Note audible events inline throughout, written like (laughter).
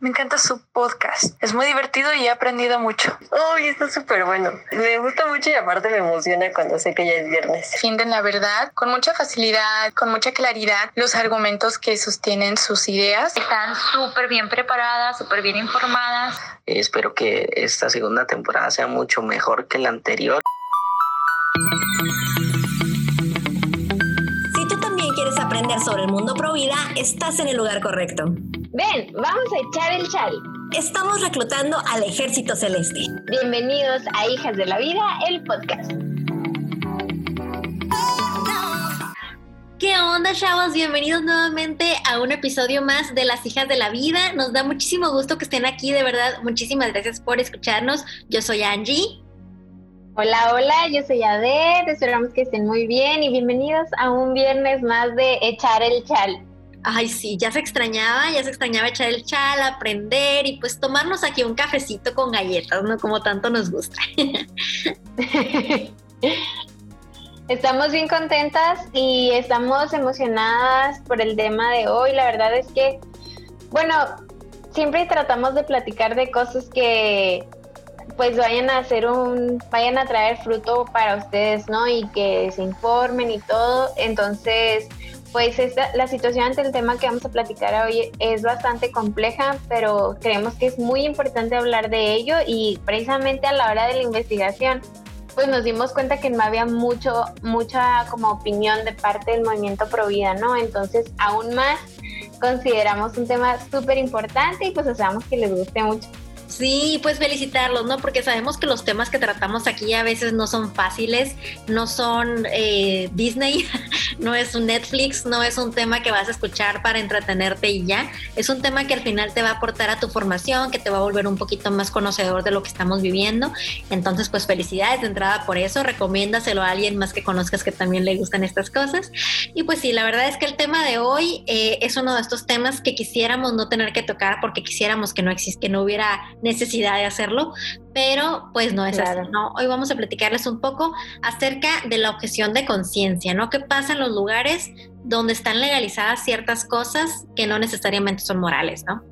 Me encanta su podcast. Es muy divertido y he aprendido mucho. Uy, está súper bueno. Me gusta mucho y aparte me emociona cuando sé que ya es viernes. Defienden la verdad con mucha facilidad, con mucha claridad, los argumentos que sostienen sus ideas. Están súper bien preparadas, súper bien informadas. Espero que esta segunda temporada sea mucho mejor que la anterior. Si tú también quieres aprender sobre el mundo pro vida, estás en el lugar correcto. Ven, vamos a echar el chal. Estamos reclutando al Ejército Celeste. Bienvenidos a Hijas de la Vida, el podcast. ¿Qué onda, chavos? Bienvenidos nuevamente a un episodio más de Las Hijas de la Vida. Nos da muchísimo gusto que estén aquí, de verdad. Muchísimas gracias por escucharnos. Yo soy Angie. Hola, hola, yo soy Adet. Esperamos que estén muy bien y bienvenidos a un viernes más de Echar el Chal. Ay, sí, ya se extrañaba, ya se extrañaba echar el chal, aprender y pues tomarnos aquí un cafecito con galletas, ¿no? Como tanto nos gusta. (laughs) Estamos bien contentas y estamos emocionadas por el tema de hoy. La verdad es que, bueno, siempre tratamos de platicar de cosas que pues vayan a hacer un, vayan a traer fruto para ustedes, ¿no? Y que se informen y todo. Entonces, pues esta, la situación ante el tema que vamos a platicar hoy es bastante compleja, pero creemos que es muy importante hablar de ello y precisamente a la hora de la investigación, pues nos dimos cuenta que no había mucho, mucha como opinión de parte del movimiento pro vida, ¿no? Entonces, aún más consideramos un tema súper importante y pues esperamos que les guste mucho. Sí, pues felicitarlos, ¿no? Porque sabemos que los temas que tratamos aquí a veces no son fáciles, no son eh, Disney, no es un Netflix, no es un tema que vas a escuchar para entretenerte y ya. Es un tema que al final te va a aportar a tu formación, que te va a volver un poquito más conocedor de lo que estamos viviendo. Entonces, pues felicidades de entrada por eso. Recomiéndaselo a alguien más que conozcas que también le gustan estas cosas. Y pues sí, la verdad es que el tema de hoy eh, es uno de estos temas que quisiéramos no tener que tocar porque quisiéramos que no que no hubiera necesidad de hacerlo, pero pues no es así, ¿no? Hoy vamos a platicarles un poco acerca de la objeción de conciencia, ¿no? ¿Qué pasa en los lugares donde están legalizadas ciertas cosas que no necesariamente son morales, ¿no?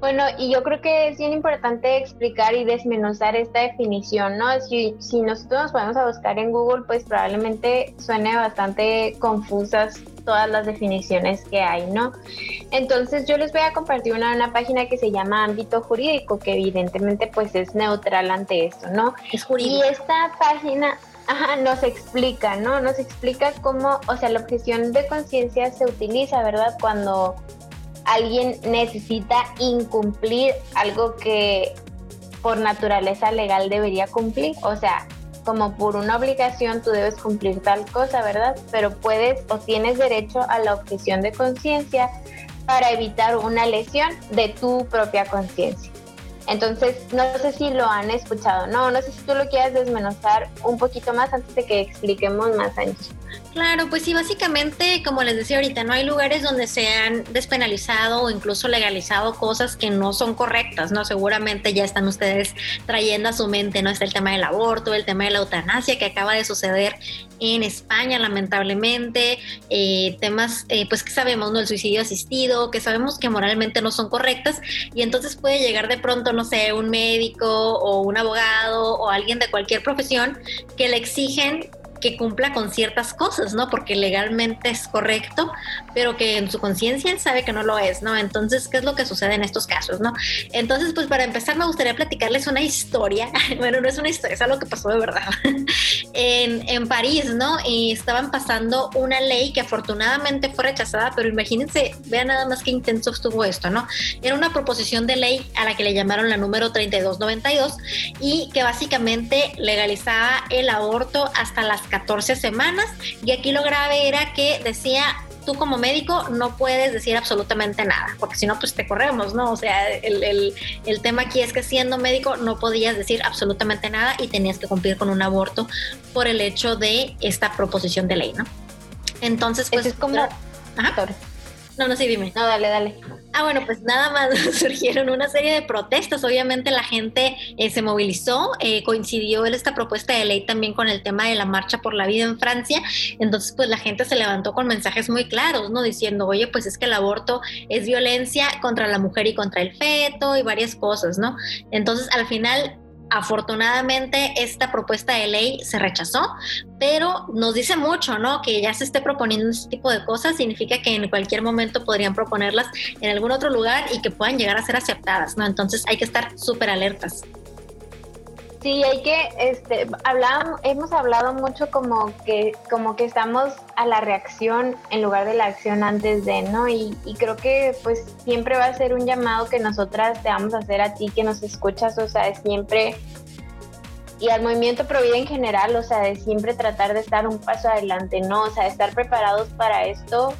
Bueno, y yo creo que es bien importante explicar y desmenuzar esta definición, ¿no? Si, si nosotros nos podemos a buscar en Google, pues probablemente suene bastante confusas todas las definiciones que hay, ¿no? Entonces yo les voy a compartir una, una página que se llama ámbito jurídico, que evidentemente pues es neutral ante esto, ¿no? Es jurídico. Y esta página Ajá, nos explica, ¿no? Nos explica cómo, o sea, la objeción de conciencia se utiliza, ¿verdad? Cuando alguien necesita incumplir algo que por naturaleza legal debería cumplir. O sea, como por una obligación tú debes cumplir tal cosa, ¿verdad? Pero puedes o tienes derecho a la objeción de conciencia para evitar una lesión de tu propia conciencia. Entonces, no sé si lo han escuchado, no, no sé si tú lo quieras desmenuzar un poquito más antes de que expliquemos más, Angie. Claro, pues sí, básicamente, como les decía ahorita, no hay lugares donde se han despenalizado o incluso legalizado cosas que no son correctas, ¿no? Seguramente ya están ustedes trayendo a su mente, ¿no? Está el tema del aborto, el tema de la eutanasia que acaba de suceder en España, lamentablemente, eh, temas, eh, pues que sabemos, ¿no? El suicidio asistido, que sabemos que moralmente no son correctas y entonces puede llegar de pronto, no sé, un médico o un abogado o alguien de cualquier profesión que le exigen que cumpla con ciertas cosas, ¿no? Porque legalmente es correcto, pero que en su conciencia sabe que no lo es, ¿no? Entonces, ¿qué es lo que sucede en estos casos, ¿no? Entonces, pues para empezar me gustaría platicarles una historia, (laughs) bueno, no es una historia, es algo que pasó de verdad, (laughs) en, en París, ¿no? Y estaban pasando una ley que afortunadamente fue rechazada, pero imagínense, vean nada más qué intenso estuvo esto, ¿no? Era una proposición de ley a la que le llamaron la número 3292 y que básicamente legalizaba el aborto hasta las 14 semanas y aquí lo grave era que decía tú como médico no puedes decir absolutamente nada, porque si no, pues te corremos, ¿no? O sea, el, el, el, tema aquí es que siendo médico no podías decir absolutamente nada y tenías que cumplir con un aborto por el hecho de esta proposición de ley, ¿no? Entonces, pues... es como... Ajá. No, no, sí, dime. No, dale, dale. Ah, bueno, pues nada más (laughs) surgieron una serie de protestas. Obviamente la gente eh, se movilizó, eh, coincidió esta propuesta de ley también con el tema de la marcha por la vida en Francia. Entonces, pues la gente se levantó con mensajes muy claros, ¿no? Diciendo, oye, pues es que el aborto es violencia contra la mujer y contra el feto y varias cosas, ¿no? Entonces, al final Afortunadamente esta propuesta de ley se rechazó, pero nos dice mucho, ¿no? Que ya se esté proponiendo este tipo de cosas significa que en cualquier momento podrían proponerlas en algún otro lugar y que puedan llegar a ser aceptadas, ¿no? Entonces hay que estar súper alertas. Sí, hay que, este, hablamos, hemos hablado mucho como que, como que estamos a la reacción en lugar de la acción antes de, ¿no? Y, y, creo que pues siempre va a ser un llamado que nosotras te vamos a hacer a ti que nos escuchas, o sea, siempre, y al movimiento Provida en general, o sea, de siempre tratar de estar un paso adelante, ¿no? O sea, estar preparados para esto,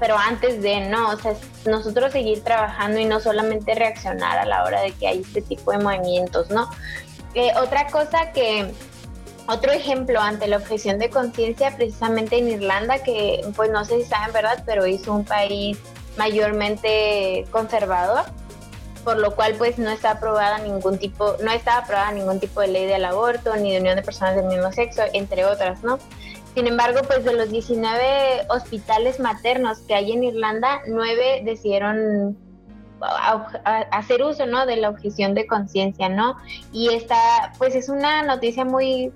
pero antes de, ¿no? O sea, nosotros seguir trabajando y no solamente reaccionar a la hora de que hay este tipo de movimientos, ¿no? Eh, otra cosa que, otro ejemplo ante la objeción de conciencia, precisamente en Irlanda, que pues no sé si saben, ¿verdad? Pero hizo un país mayormente conservador, por lo cual pues no está aprobada ningún tipo, no está aprobada ningún tipo de ley del aborto, ni de unión de personas del mismo sexo, entre otras, ¿no? Sin embargo, pues de los 19 hospitales maternos que hay en Irlanda, 9 decidieron hacer uso, ¿no? De la objeción de conciencia, ¿no? Y esta, pues es una noticia muy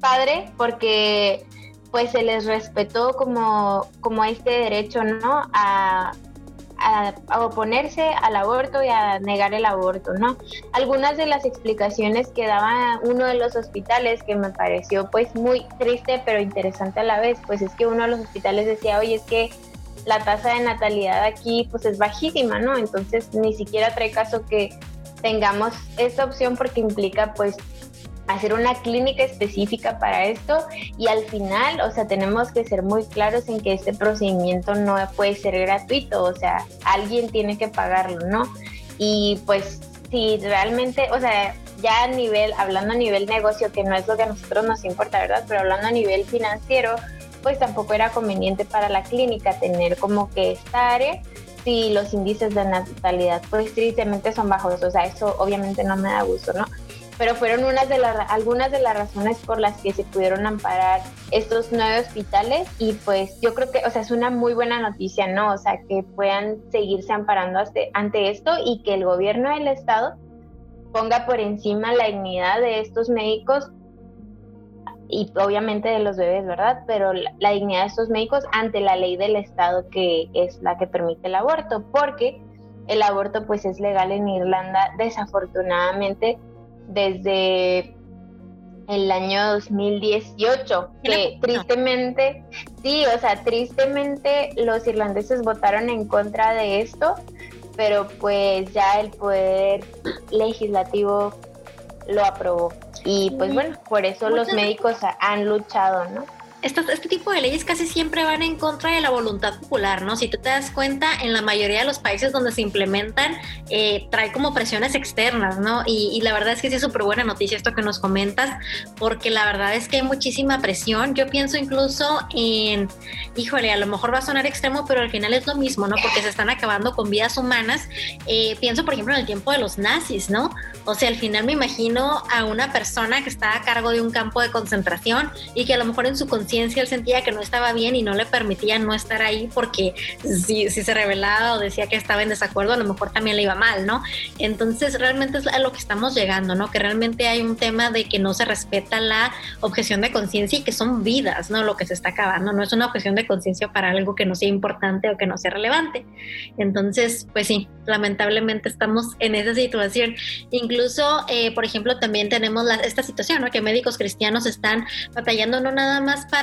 padre porque pues se les respetó como, como este derecho, ¿no? A, a, oponerse al aborto y a negar el aborto, ¿no? Algunas de las explicaciones que daba uno de los hospitales que me pareció pues muy triste pero interesante a la vez, pues es que uno de los hospitales decía, oye, es que la tasa de natalidad aquí pues es bajísima, ¿no? Entonces ni siquiera trae caso que tengamos esta opción porque implica pues hacer una clínica específica para esto y al final, o sea, tenemos que ser muy claros en que este procedimiento no puede ser gratuito, o sea, alguien tiene que pagarlo, ¿no? Y pues si realmente, o sea, ya a nivel, hablando a nivel negocio, que no es lo que a nosotros nos importa, ¿verdad? Pero hablando a nivel financiero, pues tampoco era conveniente para la clínica tener como que esta área si los índices de natalidad pues tristemente son bajos, o sea, eso obviamente no me da gusto, ¿no? Pero fueron unas de las, algunas de las razones por las que se pudieron amparar estos nueve hospitales y pues yo creo que, o sea, es una muy buena noticia, ¿no? O sea, que puedan seguirse amparando ante esto y que el gobierno del estado ponga por encima la dignidad de estos médicos y obviamente de los bebés, ¿verdad? Pero la, dignidad de estos médicos ante la ley del Estado que es la que permite el aborto, porque el aborto pues es legal en Irlanda desafortunadamente desde el año 2018, que tristemente, sí, o sea, tristemente los irlandeses votaron en contra de esto, pero pues ya el poder legislativo lo aprobó. Y pues bueno, por eso los médicos han luchado, ¿no? Este tipo de leyes casi siempre van en contra de la voluntad popular, ¿no? Si tú te das cuenta, en la mayoría de los países donde se implementan, eh, trae como presiones externas, ¿no? Y, la verdad es que sí es súper buena noticia esto que nos comentas, porque la verdad es que hay muchísima presión. Yo pienso incluso en, híjole, a lo mejor va a sonar extremo, pero al final es lo mismo, ¿no? Porque se están acabando con vidas humanas. Eh, pienso, por ejemplo, en el tiempo de los nazis, ¿no? O sea, al final me imagino a una persona que está a cargo de un campo de concentración y que a lo mejor en su él sentía que no estaba bien y no le permitía no estar ahí porque si, si se revelaba o decía que estaba en desacuerdo, a lo mejor también le iba mal, ¿no? Entonces realmente es a lo que estamos llegando, ¿no? Que realmente hay un tema de que no se respeta la objeción de conciencia y que son vidas, ¿no? Lo que se está acabando, no es una objeción de conciencia para algo que no sea importante o que no sea relevante. Entonces, pues sí, lamentablemente estamos en esa situación. Incluso, eh, por ejemplo, también tenemos esta situación, ¿no? Que médicos cristianos están batallando no nada más para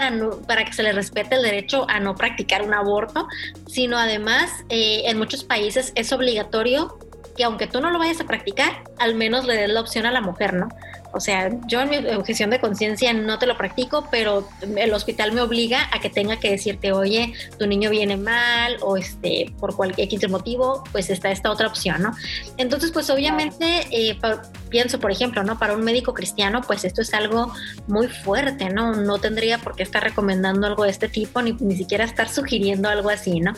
para, que se les respete el derecho a no practicar un aborto, sino además eh, en muchos países es obligatorio que aunque tú no lo vayas a practicar, al menos le des la opción a la mujer, ¿no? O sea, yo en mi objeción de conciencia no te lo practico, pero el hospital me obliga a que tenga que decirte, oye, tu niño viene mal o este, por cualquier X motivo, pues está esta otra opción, ¿no? Entonces, pues obviamente, eh, pienso, por ejemplo, ¿no? Para un médico cristiano, pues esto es algo muy fuerte, ¿no? No tendría por qué estar recomendando algo de este tipo, ni, ni siquiera estar sugiriendo algo así, ¿no?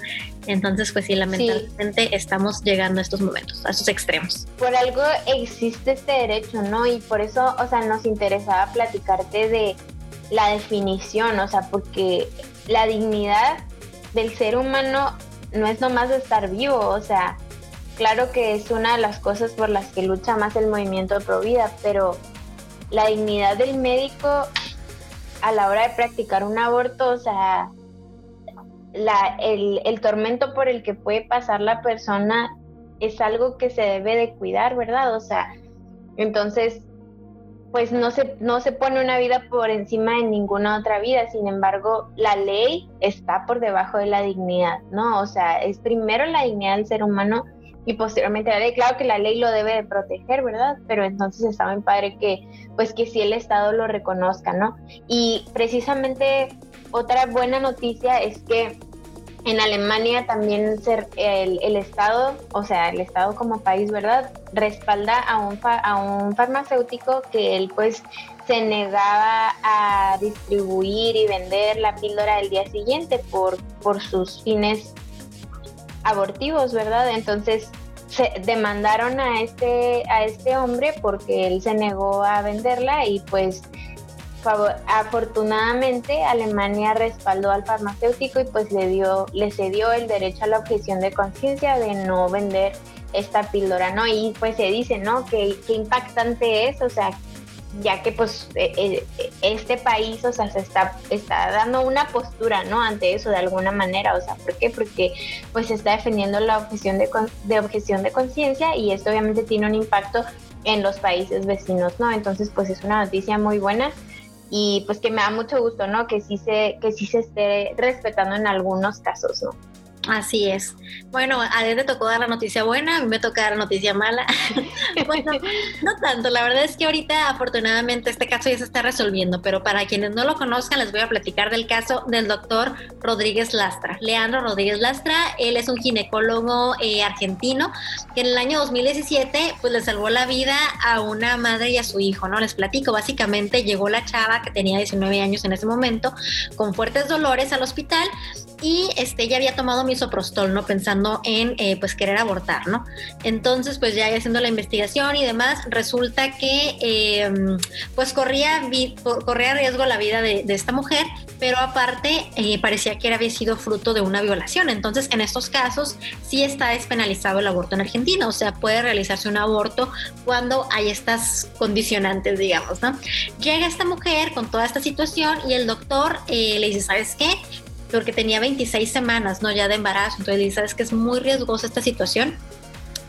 Entonces, pues sí, lamentablemente estamos llegando a estos momentos, a esos extremos. Por algo existe este derecho, ¿no? Y por eso, o sea, nos interesaba platicarte de la definición, o sea, porque la dignidad del ser humano no es nomás estar vivo, o sea, claro que es una de las cosas por las que lucha más el movimiento pro vida, pero la dignidad del médico a la hora de practicar un aborto, o sea, el, el tormento por el que puede pasar la persona es algo que se debe de cuidar, ¿verdad? O sea, entonces, pues no se, no se pone una vida por encima de ninguna otra vida, sin embargo, la ley está por debajo de la dignidad, ¿no? O sea, es primero la dignidad del ser humano y posteriormente la. Claro que la ley lo debe de proteger, ¿verdad? Pero entonces está muy padre que, pues que si el Estado lo reconozca, ¿no? Y precisamente otra buena noticia es que en Alemania también ser el, Estado, o sea, el Estado como país, ¿verdad? Respalda a un, a un farmacéutico que él pues se negaba a distribuir y vender la píldora el día siguiente por, por sus fines abortivos, ¿verdad? Entonces se demandaron a este, a este hombre porque él se negó a venderla y pues afortunadamente Alemania respaldó al farmacéutico y pues le dio, le cedió el derecho a la objeción de conciencia de no vender esta píldora, ¿no? Y pues se dice, ¿no? Que impactante es, o sea, ya que pues e, e, este país, o sea, se está, está dando una postura, ¿no? Ante eso de alguna manera, o sea, ¿por qué? Porque pues se está defendiendo la objeción de, de objeción de conciencia y esto obviamente tiene un impacto en los países vecinos, ¿no? Entonces, pues es una noticia muy buena y pues que me da mucho gusto, ¿no? Que sí se, que sí se esté respetando en algunos casos, ¿no? Así es. Bueno, a él le tocó dar la noticia buena, a mí me toca dar la noticia mala. (laughs) bueno, no tanto, la verdad es que ahorita afortunadamente este caso ya se está resolviendo, pero para quienes no lo conozcan les voy a platicar del caso del doctor Rodríguez Lastra. Leandro Rodríguez Lastra, él es un ginecólogo eh, argentino que en el año 2017 pues le salvó la vida a una madre y a su hijo, ¿no? Les platico, básicamente llegó la chava que tenía 19 años en ese momento con fuertes dolores al hospital y este, ya había tomado misoprostol, ¿no? Pensando en, eh, pues, querer abortar, ¿no? Entonces, pues, ya haciendo la investigación y demás, resulta que, em, pues, corría, corría riesgo la vida de, esta mujer, pero aparte eh, parecía que había sido fruto de una violación. Entonces, en estos casos, sí está despenalizado el aborto en Argentina, o sea, puede realizarse un aborto cuando hay estas condicionantes, digamos, ¿no? Llega esta mujer con toda esta situación y el doctor eh, le dice, ¿sabes qué? Porque tenía 26 semanas, ¿no? Ya de embarazo. Entonces, sabes que es muy riesgosa esta situación.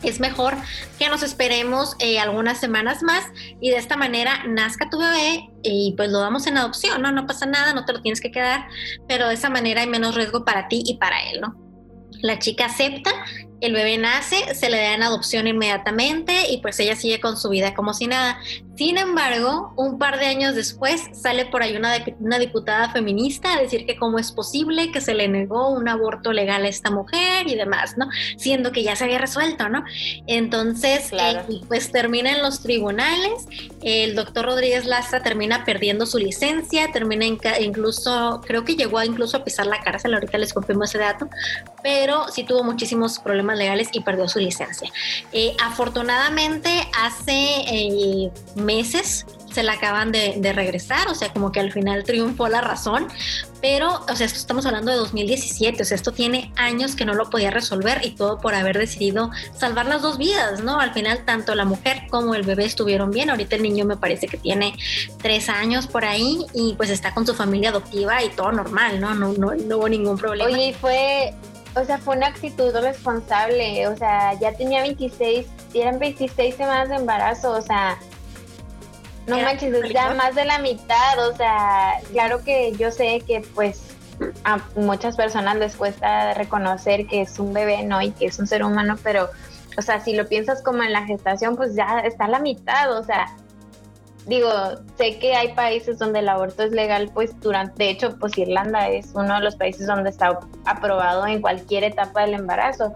Es mejor que nos esperemos eh, algunas semanas más y de esta manera nazca tu bebé y pues lo damos en adopción, ¿no? No pasa nada, no te lo tienes que quedar, pero de esa manera hay menos riesgo para ti y para él, ¿no? La chica acepta el bebé nace, se le da en adopción inmediatamente y pues ella sigue con su vida como si nada. Sin embargo, un par de años después sale por ahí una, una diputada feminista a decir que cómo es posible que se le negó un aborto legal a esta mujer y demás, ¿no? Siendo que ya se había resuelto, ¿no? Entonces, eh, pues termina en los tribunales, el doctor Rodríguez Lastra termina perdiendo su licencia, termina incluso, creo que llegó a incluso a pisar la cárcel, ahorita les confirmo ese dato, pero sí tuvo muchísimos problemas legales y perdió su licencia. Eh, afortunadamente, hace eh, meses se la acaban de, regresar, o sea, como que al final triunfó la razón, pero, o sea, esto estamos hablando de 2017, o sea, esto tiene años que no lo podía resolver y todo por haber decidido salvar las dos vidas, ¿no? Al final, tanto la mujer como el bebé estuvieron bien, ahorita el niño me parece que tiene tres años por ahí y pues está con su familia adoptiva y todo normal, ¿no? No, no, no hubo ningún problema. Oye, fue o sea, fue una actitud responsable, o sea, ya tenía 26, eran 26 semanas de embarazo, o sea, no manches, es ya más de la mitad, o sea, claro que yo sé que pues a muchas personas les cuesta reconocer que es un bebé, ¿no? Y que es un ser humano, pero, o sea, si lo piensas como en la gestación, pues ya está a la mitad, o sea, digo, sé que hay países donde el aborto es legal, pues durante, de hecho, pues Irlanda es uno de los países donde está aprobado en cualquier etapa del embarazo,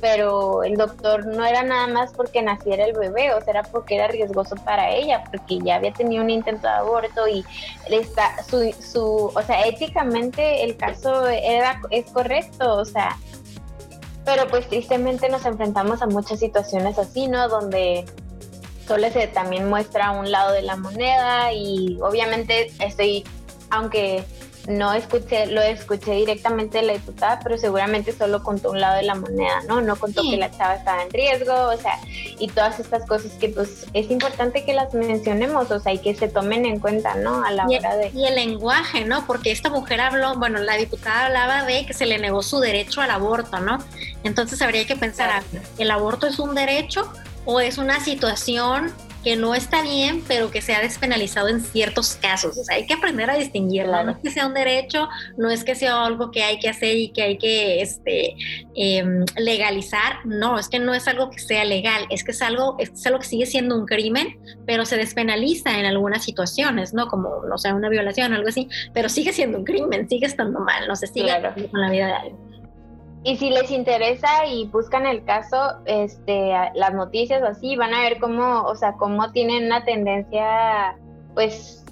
pero el doctor no era nada más porque naciera el bebé, o sea, era porque era riesgoso para ella, porque ya había tenido un intento de aborto y está, su, o sea, éticamente el caso era, es correcto, o sea, pero pues tristemente nos enfrentamos a muchas situaciones así, ¿no? Donde solo se también muestra un lado de la moneda y obviamente estoy, aunque no escuché, lo escuché directamente de la diputada, pero seguramente solo contó un lado de la moneda, ¿no? No contó que la chava estaba en riesgo, o sea, y todas estas cosas que pues es importante que las mencionemos, o sea, y que se tomen en cuenta, ¿no? A la hora de... Y el lenguaje, ¿no? Porque esta mujer habló, bueno, la diputada hablaba de que se le negó su derecho al aborto, ¿no? Entonces habría que pensar, ¿el aborto es un derecho o es una situación que no está bien, pero que se ha despenalizado en ciertos casos. O sea, hay que aprender a distinguirla. No es que sea un derecho, no es que sea algo que hay que hacer y que hay que este, em, legalizar. No, es que no es algo que sea legal, es que es algo, es algo que sigue siendo un crimen, pero se despenaliza en algunas situaciones, ¿no? Como, no sé, una violación o algo así, pero sigue siendo un crimen, sigue estando mal, no se sigue con la vida de alguien. Y si les interesa y buscan el caso, este, las noticias o así, van a ver cómo, o sea, cómo tienen una tendencia, pues,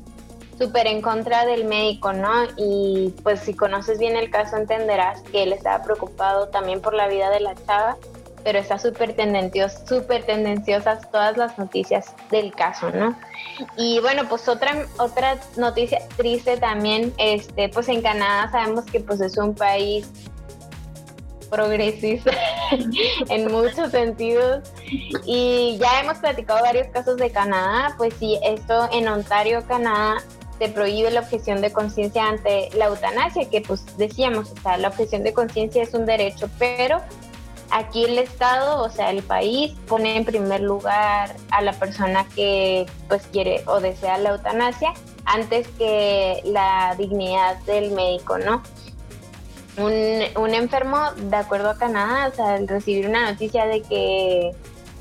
súper en contra del médico, ¿no? Y pues si conoces bien el caso entenderás que él estaba preocupado también por la vida de la chava, pero está súper tendencioso, súper tendenciosas todas las noticias del caso, ¿no? Y bueno, pues otra, otra noticia triste también, este, pues en Canadá sabemos que pues es un país progresista (laughs) en muchos sentidos. Y ya hemos platicado varios casos de Canadá, pues sí, esto en Ontario, Canadá, se prohíbe la objeción de conciencia ante la eutanasia, que pues decíamos, o sea, la objeción de conciencia es un derecho, pero aquí el Estado, o sea, el país, pone en primer lugar a la persona que pues quiere o desea la eutanasia antes que la dignidad del médico, ¿no? Un, enfermo, de acuerdo a Canadá, o sea, al recibir una noticia de que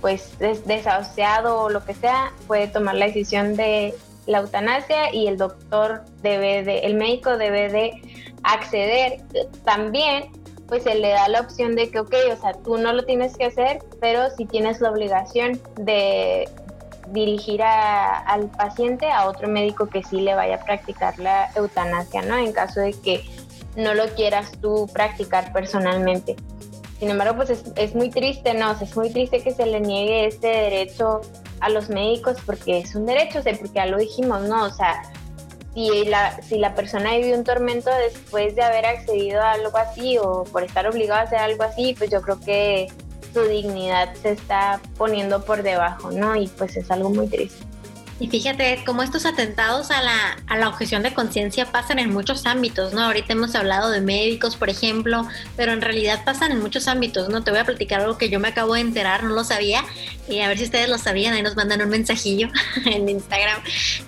pues desahuciado o lo que sea, puede tomar la decisión de la eutanasia y el doctor debe de, el médico debe de acceder. También pues se le da la opción de que, ok, o sea, tú no lo tienes que hacer, pero si tienes la obligación de dirigir al paciente a otro médico que sí le vaya a practicar la eutanasia, ¿no? En caso de que no lo quieras tú practicar personalmente. Sin embargo, pues es, muy triste, ¿no? es muy triste que se le niegue este derecho a los médicos porque es un derecho, o sea, porque ya lo dijimos, ¿no? O sea, si la, si la persona vive un tormento después de haber accedido a algo así o por estar obligado a hacer algo así, pues yo creo que su dignidad se está poniendo por debajo, ¿no? Y pues es algo muy triste. Y fíjate cómo estos atentados a la, a la objeción de conciencia pasan en muchos ámbitos, ¿no? Ahorita hemos hablado de médicos, por ejemplo, pero en realidad pasan en muchos ámbitos, ¿no? Te voy a platicar algo que yo me acabo de enterar, no lo sabía, y a ver si ustedes lo sabían, ahí nos mandan un mensajillo (laughs) en Instagram.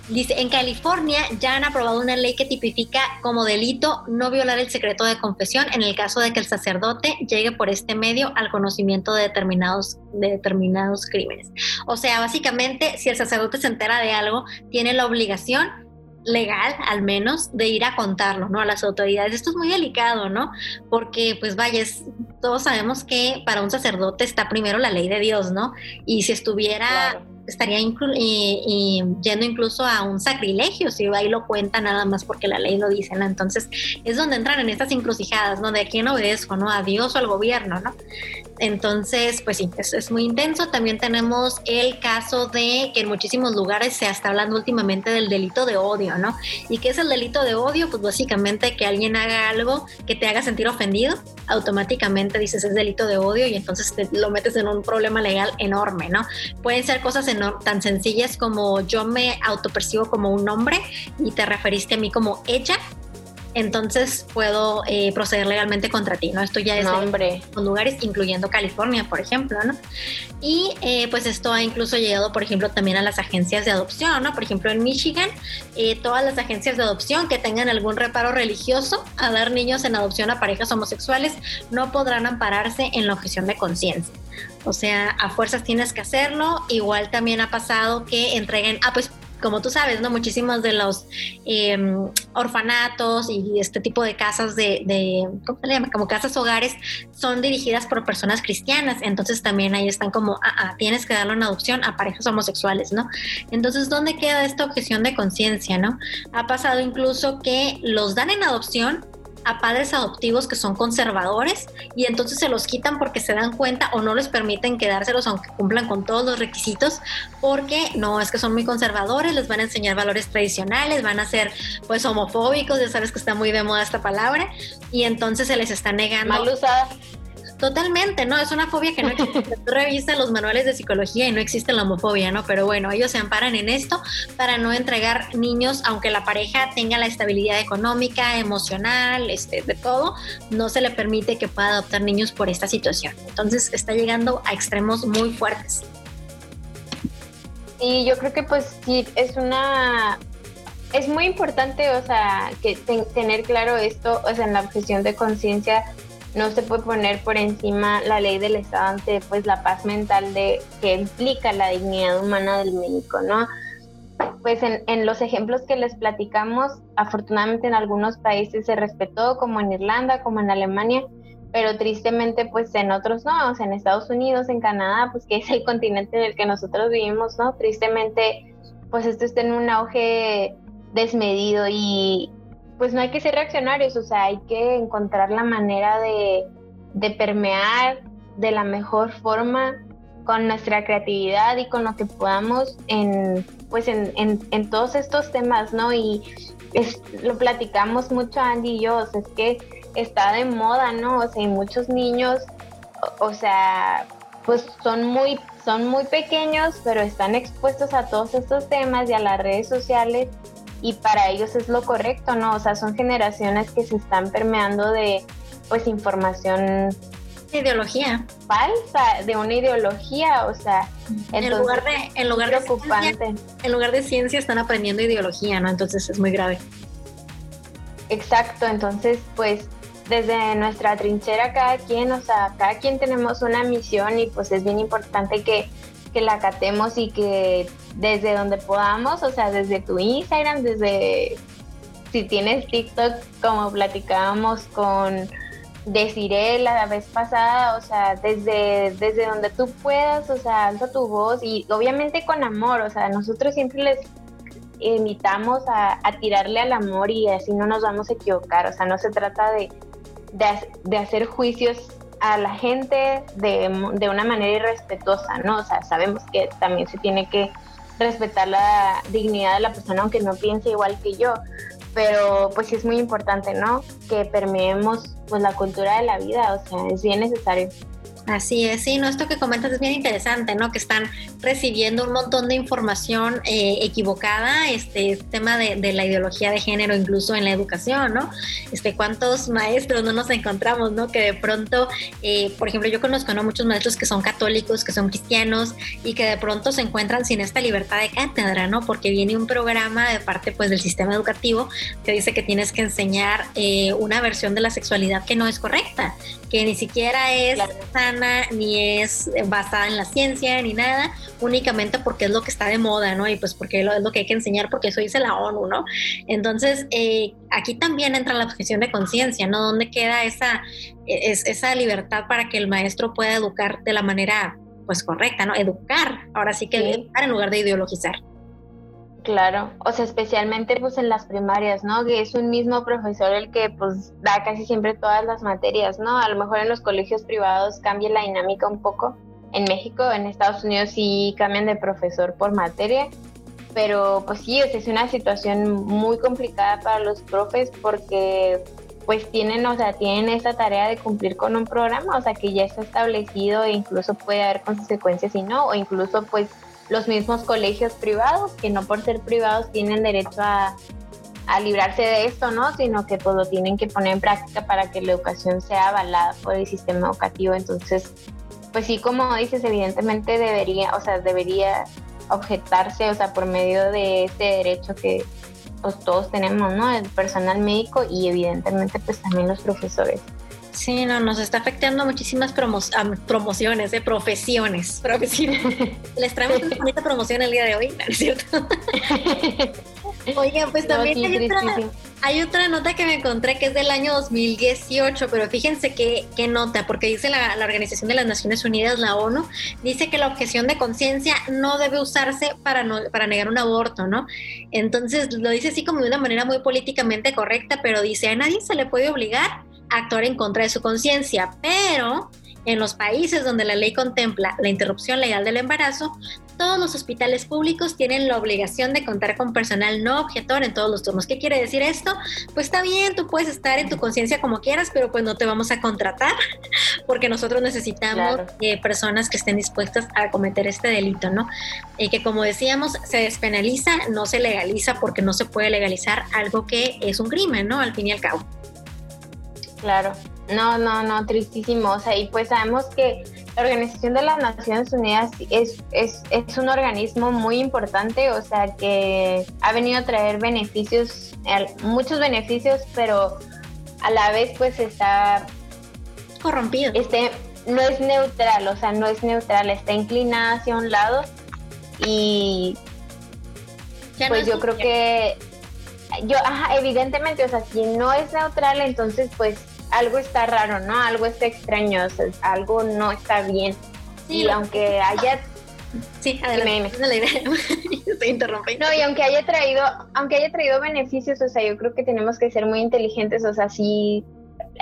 Dice, en California ya han aprobado una ley que tipifica como delito no violar el secreto de confesión en el caso de que el sacerdote llegue por este medio al conocimiento de determinados, de determinados crímenes. O sea, básicamente, si el sacerdote se entera de algo, tiene la obligación legal al menos de ir a contarlo, ¿no? A las autoridades. Esto es muy delicado, ¿no? Porque pues vaya, todos sabemos que para un sacerdote está primero la ley de Dios, ¿no? Y si estuviera estaría yendo incluso a un sacrilegio si ahí lo cuenta nada más porque la ley lo dice, ¿no? Entonces es donde entran en estas encrucijadas, ¿no? De a quién obedezco, ¿no? A Dios o al gobierno, ¿no? Entonces, pues sí, es, muy intenso. También tenemos el caso de que en muchísimos lugares se está hablando últimamente del delito de odio, ¿no? ¿Y qué es el delito de odio? Pues básicamente que alguien haga algo que te haga sentir ofendido, automáticamente dices es delito de odio y entonces lo metes en un problema legal enorme, ¿no? Pueden ser cosas tan sencillas como yo me autopercibo como un hombre y te referiste a mí como ella, entonces puedo eh, proceder legalmente contra ti, ¿no? Esto ya es en lugares, incluyendo California, por ejemplo, ¿no? Y eh, pues esto ha incluso llegado, por ejemplo, también a las agencias de adopción, ¿no? Por ejemplo, en Michigan, eh, todas las agencias de adopción que tengan algún reparo religioso a dar niños en adopción a parejas homosexuales no podrán ampararse en la objeción de conciencia. O sea, a fuerzas tienes que hacerlo. Igual también ha pasado que entreguen, ah, pues como tú sabes, ¿no? Muchísimos de los em, orfanatos y este tipo de casas de, de, ¿cómo se llama? Como casas hogares son dirigidas por personas cristianas. Entonces también ahí están como, ah, ah, tienes que darlo en adopción a parejas homosexuales, ¿no? Entonces, ¿dónde queda esta objeción de conciencia, no? Ha pasado incluso que los dan en adopción a padres adoptivos que son conservadores y entonces se los quitan porque se dan cuenta o no les permiten quedárselos aunque cumplan con todos los requisitos porque no es que son muy conservadores, les van a enseñar valores tradicionales, van a ser pues homofóbicos, ya sabes que está muy de moda esta palabra y entonces se les está negando. Totalmente, ¿no? Es una fobia que no existe. (laughs) Tú revisas los manuales de psicología y no existe la homofobia, ¿no? Pero bueno, ellos se amparan en esto para no entregar niños, aunque la pareja tenga la estabilidad económica, emocional, este, de todo, no se le permite que pueda adoptar niños por esta situación. Entonces está llegando a extremos muy fuertes. Y yo creo que pues sí, es una... Es muy importante, o sea, que tener claro esto, o sea, en la objeción de conciencia no se puede poner por encima la ley del Estado ante pues la paz mental de que implica la dignidad humana del médico, ¿no? Pues en, en, los ejemplos que les platicamos, afortunadamente en algunos países se respetó, como en Irlanda, como en Alemania, pero tristemente pues en otros no, o sea, en Estados Unidos, en Canadá, pues que es el continente en el que nosotros vivimos, ¿no? Tristemente pues esto está en un auge desmedido y, pues no hay que ser reaccionarios, o sea, hay que encontrar la manera de, permear de la mejor forma con nuestra creatividad y con lo que podamos en, pues en, todos estos temas, ¿no? Y lo platicamos mucho Andy y yo, o sea, es que está de moda, ¿no? O sea, y muchos niños, o, o sea, pues son muy, son muy pequeños, pero están expuestos a todos estos temas y a las redes sociales y para ellos es lo correcto, ¿no? O sea, son generaciones que se están permeando de pues información ideología. falsa de una ideología o sea en lugar de en lugar de ciencia, en lugar de ciencia están aprendiendo ideología no entonces es muy grave. Exacto entonces pues desde nuestra trinchera cada quien o sea cada quien tenemos una misión y pues es bien importante que que la catemos y que desde donde podamos, o sea, desde tu Instagram, desde si tienes TikTok, como platicábamos con Desiree la vez pasada, o sea, desde, desde donde tú puedas, o sea, alza tu voz y obviamente con amor, o sea, nosotros siempre les invitamos a, tirarle al amor y así no nos vamos a equivocar, o sea, no se trata de, de, de hacer juicios a la gente de, de una manera irrespetuosa, ¿no? O sea, sabemos que también se tiene que respetar la dignidad de la persona aunque no piense igual que yo, pero pues sí es muy importante, ¿no? Que permeemos pues la cultura de la vida, o sea, es bien necesario. Así es, sí, no, esto que comentas es bien interesante, ¿no? Que están recibiendo un montón de información eh, equivocada, este tema de, la ideología de género, incluso en la educación, ¿no? Este, ¿cuántos maestros no nos encontramos, ¿no? Que de pronto, eh, por ejemplo, yo conozco, ¿no? Muchos maestros que son católicos, que son cristianos y que de pronto se encuentran sin esta libertad de cátedra, ¿no? Porque viene un programa de parte, pues, del sistema educativo que dice que tienes que enseñar eh, una versión de la sexualidad que no es correcta, que ni siquiera es ni es basada en la ciencia, ni nada, únicamente porque es lo que está de moda, ¿no? Y pues porque es lo que hay que enseñar, porque eso dice la ONU, ¿no? Entonces, eh, aquí también entra la objeción de conciencia, ¿no? ¿Dónde queda esa, es, esa libertad para que el maestro pueda educar de la manera, pues, correcta, ¿no? Educar, ahora sí que educar en lugar de ideologizar. Claro, o sea, especialmente pues en las primarias, ¿no? Que es un mismo profesor el que pues da casi siempre todas las materias, ¿no? A lo mejor en los colegios privados cambia la dinámica un poco. En México, en Estados Unidos sí cambian de profesor por materia, pero pues sí, o sea, es una situación muy complicada para los profes porque pues tienen, o sea, tienen esta tarea de cumplir con un programa, o sea, que ya está establecido e incluso puede haber consecuencias si no, o incluso pues los mismos colegios privados, que no por ser privados tienen derecho a, librarse de esto, ¿no? Sino que pues lo tienen que poner en práctica para que la educación sea avalada por el sistema educativo. Entonces, pues sí, como dices, evidentemente debería, o sea, debería objetarse, o sea, por medio de este derecho que pues todos tenemos, ¿no? El personal médico y evidentemente pues también los profesores. Sí, no, nos está afectando muchísimas promociones, de profesiones. profesiones. (laughs) Les traemos una bonita promoción el día de hoy, ¿no es cierto? (laughs) Oigan, pues también hay, otra, nota que me encontré que es del año 2018, pero fíjense qué, qué nota, porque dice la, la, Organización de las Naciones Unidas, la ONU, dice que la objeción de conciencia no debe usarse para, no, para negar un aborto, ¿no? Entonces lo dice así como de una manera muy políticamente correcta, pero dice a nadie se le puede obligar actuar en contra de su conciencia, pero en los países donde la ley contempla la interrupción legal del embarazo, todos los hospitales públicos tienen la obligación de contar con personal no objetor en todos los turnos. ¿Qué quiere decir esto? Pues está bien, tú puedes estar en tu conciencia como quieras, pero pues no te vamos a contratar (laughs) porque nosotros necesitamos eh, personas que estén dispuestas a cometer este delito, ¿no? Y que como decíamos, se despenaliza, no se legaliza porque no se puede legalizar algo que es un crimen, ¿no? Al fin y al cabo. Claro. No, no, no, tristísimo. O sea, y pues sabemos que la Organización de las Naciones Unidas es, es, es un organismo muy importante, o sea, que ha venido a traer beneficios, muchos beneficios, pero a la vez pues está corrompido. Este, no es neutral, o sea, no es neutral, está inclinada hacia un lado y pues yo creo que yo, ajá, evidentemente, o sea, si no es neutral, entonces pues algo está raro, ¿no? Algo está extraño, o sea, algo no está bien. y aunque haya Sí, adelante. Estoy. (laughs) No, y aunque haya traído, aunque haya traído beneficios, o sea, yo creo que tenemos que ser muy inteligentes, o sea, sí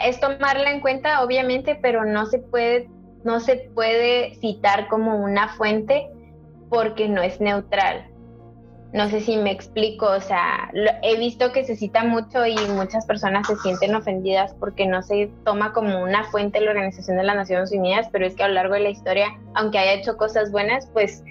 es tomarla en cuenta, obviamente, pero no se puede, no se puede citar como una fuente porque no es neutral. No sé si me explico, o sea, he visto que se cita mucho y muchas personas se sienten ofendidas porque no se toma como una fuente la Organización de las Naciones Unidas, pero es que a lo largo de la historia, aunque haya hecho cosas buenas, pues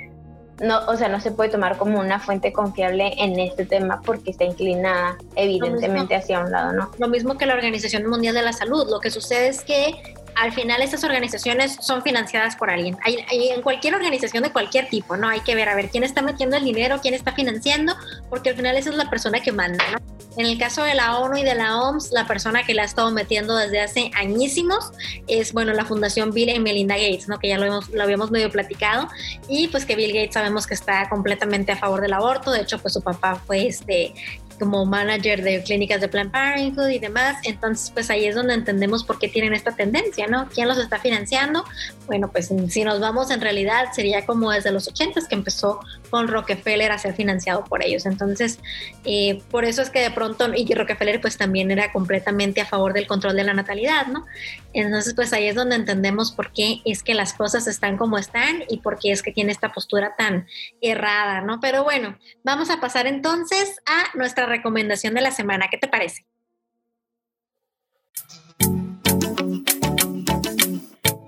no, o sea, no se puede tomar como una fuente confiable en este tema porque está inclinada evidentemente hacia un lado, ¿no? Lo mismo que la Organización Mundial de la Salud. Lo que sucede es que al final estas organizaciones son financiadas por alguien. En cualquier organización de cualquier tipo, ¿no? Hay que ver a ver quién está metiendo el dinero, quién está financiando, porque al final esa es la persona que manda, ¿no? En el caso de la ONU y de la OMS, la persona que la ha estado metiendo desde hace añísimos es, bueno, la Fundación Bill y Melinda Gates, ¿no? Que ya lo, hemos, lo habíamos medio platicado. Y pues que Bill Gates sabemos que está completamente a favor del aborto. De hecho, pues su papá fue este como manager de clínicas de Planned Parenthood y demás. Entonces, pues ahí es donde entendemos por qué tienen esta tendencia, ¿no? ¿Quién los está financiando? Bueno, pues si nos vamos en realidad sería como desde los 80 que empezó con Rockefeller a ser financiado por ellos. Entonces, eh, por eso es que de pronto, y Rockefeller pues también era completamente a favor del control de la natalidad, ¿no? Entonces, pues ahí es donde entendemos por qué es que las cosas están como están y por qué es que tiene esta postura tan errada, ¿no? Pero bueno, vamos a pasar entonces a nuestra recomendación de la semana. ¿Qué te parece?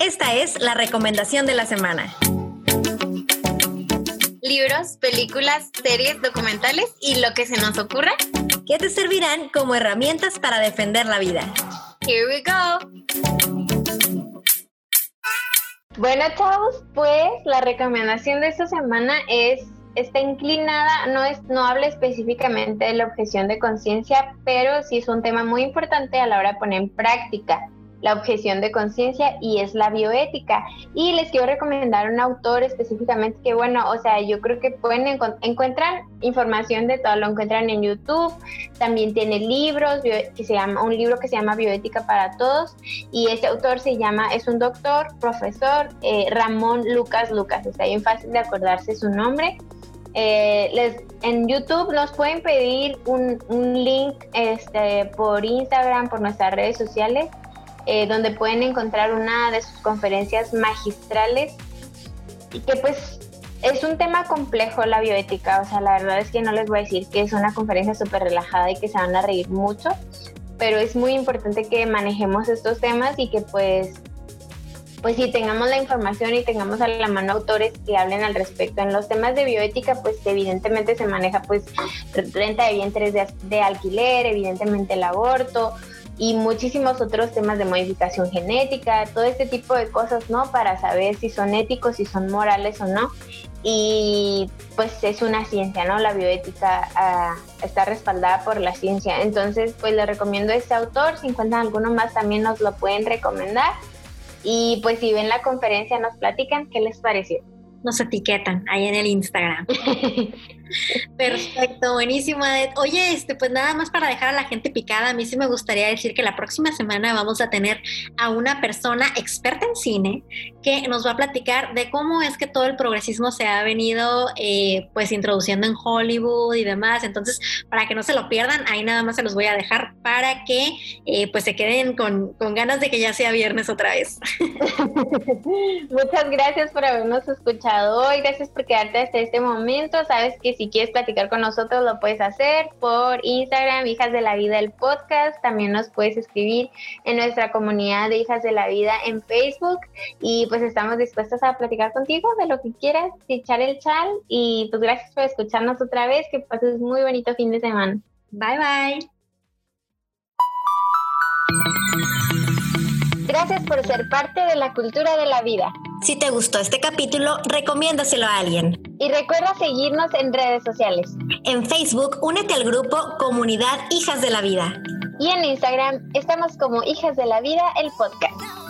Esta es la recomendación de la semana. Libros, películas, series, documentales y lo que se nos ocurra que te servirán como herramientas para defender la vida. Here we go. Bueno, chavos, pues la recomendación de esta semana es está inclinada, no, es, no habla específicamente de la objeción de conciencia, pero sí es un tema muy importante a la hora de poner en práctica la objeción de conciencia y es la bioética. Y les quiero recomendar un autor específicamente que, bueno, o sea, yo creo que pueden encontrar información de todo, lo encuentran en YouTube, también tiene libros, que se llama, un libro que se llama Bioética para Todos, y ese autor se llama, es un doctor, profesor, eh, Ramón Lucas Lucas, está bien fácil de acordarse su nombre. Eh, les, en YouTube nos pueden pedir un, link este, por Instagram, por nuestras redes sociales, eh, donde pueden encontrar una de sus conferencias magistrales y que pues es un tema complejo la bioética, o sea, la verdad es que no les voy a decir que es una conferencia súper relajada y que se van a reír mucho, pero es muy importante que manejemos estos temas y que pues pues sí, tengamos la información y tengamos a la mano autores que hablen al respecto. En los temas de bioética, pues evidentemente se maneja pues renta de vientres de, alquiler, evidentemente el aborto y muchísimos otros temas de modificación genética, todo este tipo de cosas, ¿no? Para saber si son éticos, si son morales o no. y pues es una ciencia, ¿no? La bioética ah, está respaldada por la ciencia. Entonces, pues le recomiendo este autor. Si encuentran alguno más, también nos lo pueden recomendar. Y pues si ven la conferencia, nos platican qué les pareció nos etiquetan ahí en el Instagram. (laughs) Perfecto, buenísimo. Oye, este, pues nada más para dejar a la gente picada, a mí sí me gustaría decir que la próxima semana vamos a tener a una persona experta en cine que nos va a platicar de cómo es que todo el progresismo se ha venido eh, pues introduciendo en Hollywood y demás. Entonces, para que no se lo pierdan, ahí nada más se los voy a dejar para que eh, pues se queden con, con ganas de que ya sea viernes otra vez. (laughs) Muchas gracias por habernos escuchado hoy, gracias por quedarte hasta este momento. Sabes que si quieres platicar con nosotros lo puedes hacer por Instagram, Hijas de la Vida el podcast. También nos puedes escribir en nuestra comunidad de Hijas de la Vida en Facebook. Y pues estamos dispuestos a platicar contigo de lo que quieras, echar el chal. Y pues gracias por escucharnos otra vez. Que pases muy bonito fin de semana. Bye bye. Gracias por ser parte de la cultura de la vida. Si te gustó este capítulo, recomiéndaselo a alguien. Y recuerda seguirnos en redes sociales. En Facebook, únete al grupo Comunidad Hijas de la Vida. Y en Instagram estamos como Hijas de la Vida, el podcast.